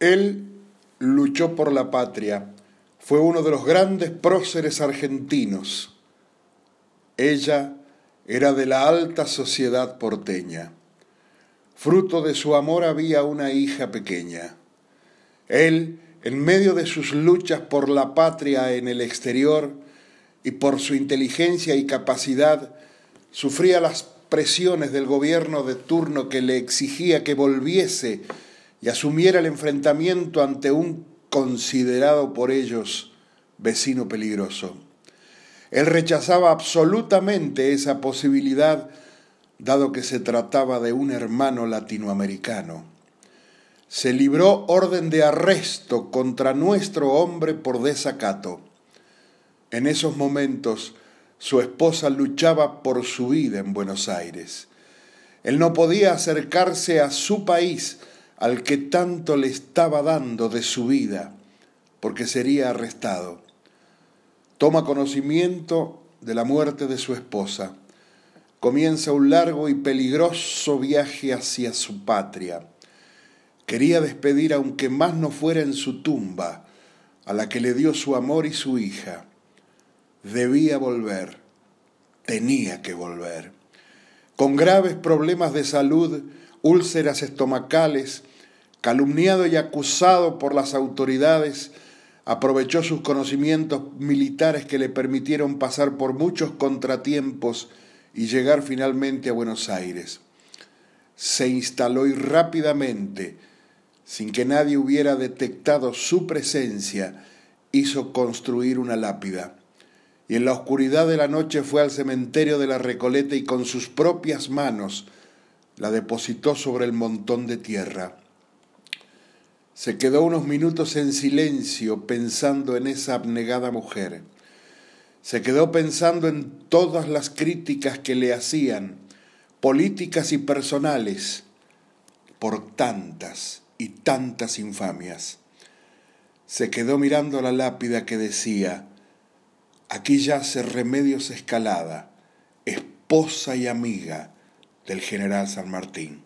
Él luchó por la patria, fue uno de los grandes próceres argentinos. Ella era de la alta sociedad porteña. Fruto de su amor había una hija pequeña. Él, en medio de sus luchas por la patria en el exterior y por su inteligencia y capacidad, sufría las presiones del gobierno de turno que le exigía que volviese y asumiera el enfrentamiento ante un considerado por ellos vecino peligroso. Él rechazaba absolutamente esa posibilidad, dado que se trataba de un hermano latinoamericano. Se libró orden de arresto contra nuestro hombre por desacato. En esos momentos su esposa luchaba por su vida en Buenos Aires. Él no podía acercarse a su país, al que tanto le estaba dando de su vida, porque sería arrestado. Toma conocimiento de la muerte de su esposa. Comienza un largo y peligroso viaje hacia su patria. Quería despedir, aunque más no fuera en su tumba, a la que le dio su amor y su hija. Debía volver, tenía que volver. Con graves problemas de salud, úlceras estomacales, calumniado y acusado por las autoridades, aprovechó sus conocimientos militares que le permitieron pasar por muchos contratiempos y llegar finalmente a Buenos Aires. Se instaló y rápidamente, sin que nadie hubiera detectado su presencia, hizo construir una lápida. Y en la oscuridad de la noche fue al cementerio de la Recoleta y con sus propias manos la depositó sobre el montón de tierra. Se quedó unos minutos en silencio pensando en esa abnegada mujer. Se quedó pensando en todas las críticas que le hacían, políticas y personales, por tantas y tantas infamias. Se quedó mirando la lápida que decía, aquí yace Remedios Escalada, esposa y amiga del general San Martín.